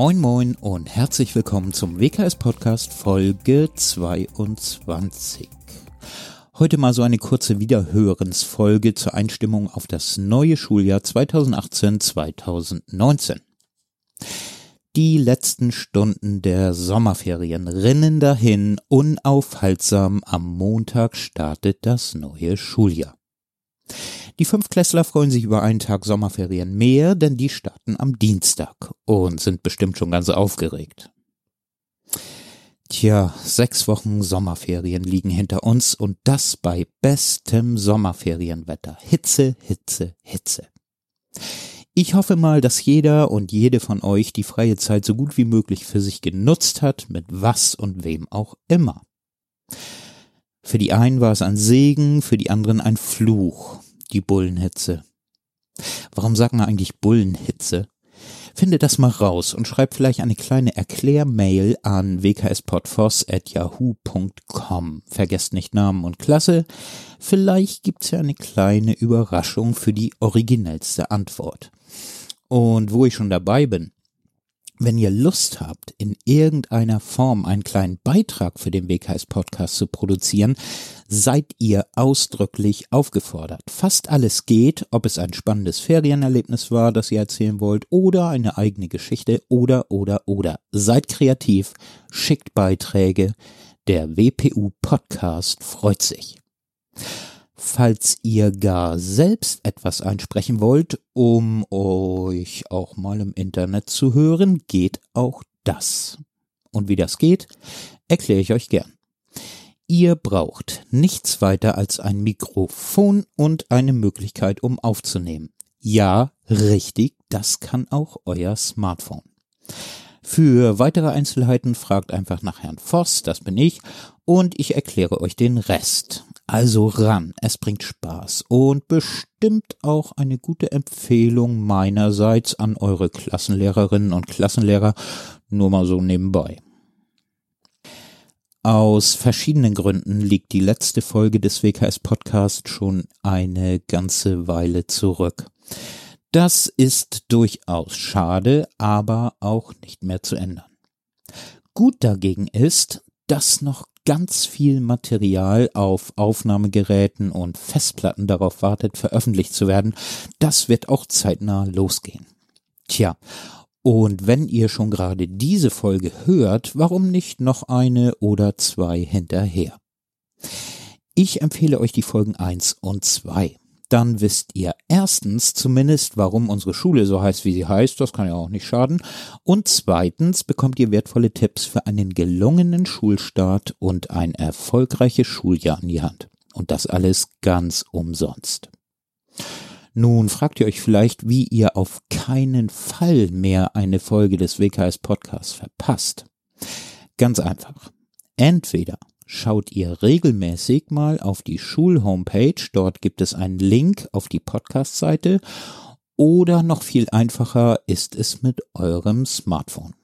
Moin Moin und herzlich willkommen zum WKS Podcast Folge 22. Heute mal so eine kurze Wiederhörensfolge zur Einstimmung auf das neue Schuljahr 2018-2019. Die letzten Stunden der Sommerferien rinnen dahin, unaufhaltsam. Am Montag startet das neue Schuljahr. Die Fünfklässler freuen sich über einen Tag Sommerferien mehr, denn die starten am Dienstag und sind bestimmt schon ganz aufgeregt. Tja, sechs Wochen Sommerferien liegen hinter uns und das bei bestem Sommerferienwetter. Hitze, Hitze, Hitze. Ich hoffe mal, dass jeder und jede von euch die freie Zeit so gut wie möglich für sich genutzt hat, mit was und wem auch immer. Für die einen war es ein Segen, für die anderen ein Fluch, die Bullenhitze. Warum sagt man eigentlich Bullenhitze? Finde das mal raus und schreib vielleicht eine kleine Erklärmail an wkspodfoss.yahoo.com. Vergesst nicht Namen und Klasse. Vielleicht gibt's ja eine kleine Überraschung für die originellste Antwort. Und wo ich schon dabei bin, wenn ihr Lust habt, in irgendeiner Form einen kleinen Beitrag für den WKS Podcast zu produzieren, seid ihr ausdrücklich aufgefordert. Fast alles geht, ob es ein spannendes Ferienerlebnis war, das ihr erzählen wollt, oder eine eigene Geschichte, oder, oder, oder. Seid kreativ, schickt Beiträge. Der WPU Podcast freut sich. Falls ihr gar selbst etwas einsprechen wollt, um euch auch mal im Internet zu hören, geht auch das. Und wie das geht, erkläre ich euch gern. Ihr braucht nichts weiter als ein Mikrofon und eine Möglichkeit, um aufzunehmen. Ja, richtig, das kann auch euer Smartphone. Für weitere Einzelheiten fragt einfach nach Herrn Voss, das bin ich, und ich erkläre euch den Rest. Also ran, es bringt Spaß und bestimmt auch eine gute Empfehlung meinerseits an eure Klassenlehrerinnen und Klassenlehrer, nur mal so nebenbei. Aus verschiedenen Gründen liegt die letzte Folge des WKS Podcast schon eine ganze Weile zurück. Das ist durchaus schade, aber auch nicht mehr zu ändern. Gut dagegen ist, dass noch ganz viel Material auf Aufnahmegeräten und Festplatten darauf wartet, veröffentlicht zu werden. Das wird auch zeitnah losgehen. Tja, und wenn ihr schon gerade diese Folge hört, warum nicht noch eine oder zwei hinterher? Ich empfehle euch die Folgen eins und zwei dann wisst ihr erstens zumindest, warum unsere Schule so heißt, wie sie heißt, das kann ja auch nicht schaden, und zweitens bekommt ihr wertvolle Tipps für einen gelungenen Schulstart und ein erfolgreiches Schuljahr in die Hand. Und das alles ganz umsonst. Nun fragt ihr euch vielleicht, wie ihr auf keinen Fall mehr eine Folge des WKS Podcasts verpasst. Ganz einfach. Entweder schaut ihr regelmäßig mal auf die Schulhomepage. Dort gibt es einen Link auf die Podcast-Seite. Oder noch viel einfacher ist es mit eurem Smartphone.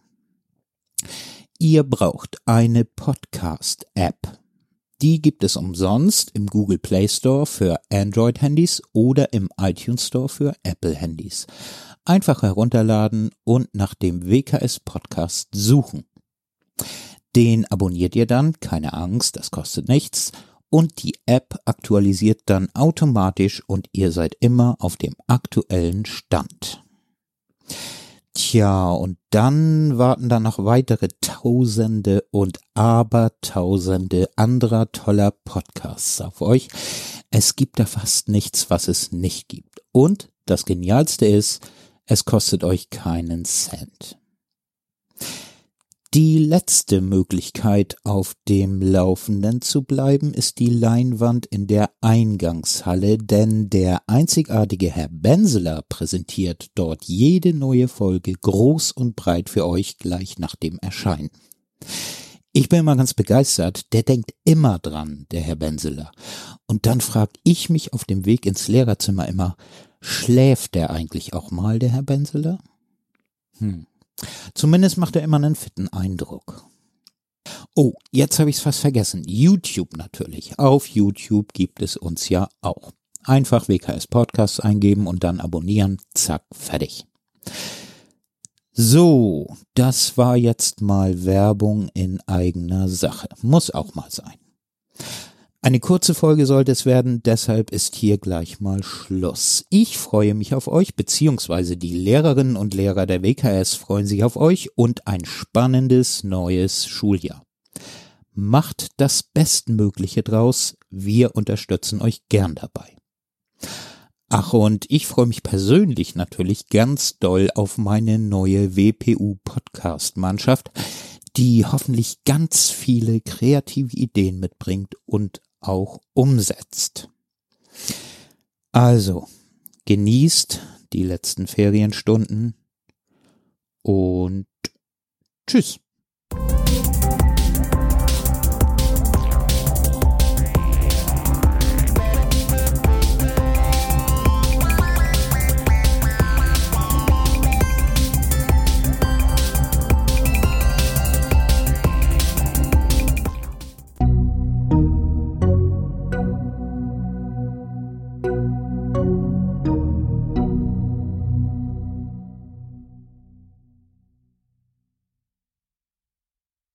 Ihr braucht eine Podcast-App. Die gibt es umsonst im Google Play Store für Android-Handys oder im iTunes Store für Apple-Handys. Einfach herunterladen und nach dem WKS Podcast suchen. Den abonniert ihr dann, keine Angst, das kostet nichts. Und die App aktualisiert dann automatisch und ihr seid immer auf dem aktuellen Stand. Tja, und dann warten da noch weitere Tausende und Abertausende anderer toller Podcasts auf euch. Es gibt da fast nichts, was es nicht gibt. Und das Genialste ist, es kostet euch keinen Cent. Die letzte Möglichkeit, auf dem Laufenden zu bleiben, ist die Leinwand in der Eingangshalle, denn der einzigartige Herr Benseler präsentiert dort jede neue Folge groß und breit für euch gleich nach dem Erscheinen. Ich bin immer ganz begeistert, der denkt immer dran, der Herr Benseler. Und dann frag ich mich auf dem Weg ins Lehrerzimmer immer, schläft der eigentlich auch mal, der Herr Benseler? Hm. Zumindest macht er immer einen fitten Eindruck. Oh, jetzt habe ich es fast vergessen. YouTube natürlich. Auf YouTube gibt es uns ja auch. Einfach WKS Podcast eingeben und dann abonnieren. Zack, fertig. So, das war jetzt mal Werbung in eigener Sache. Muss auch mal sein. Eine kurze Folge sollte es werden, deshalb ist hier gleich mal Schluss. Ich freue mich auf euch, beziehungsweise die Lehrerinnen und Lehrer der WKS freuen sich auf euch und ein spannendes neues Schuljahr. Macht das Bestmögliche draus, wir unterstützen euch gern dabei. Ach, und ich freue mich persönlich natürlich ganz doll auf meine neue WPU-Podcast-Mannschaft, die hoffentlich ganz viele kreative Ideen mitbringt und auch umsetzt. Also, genießt die letzten Ferienstunden und tschüss.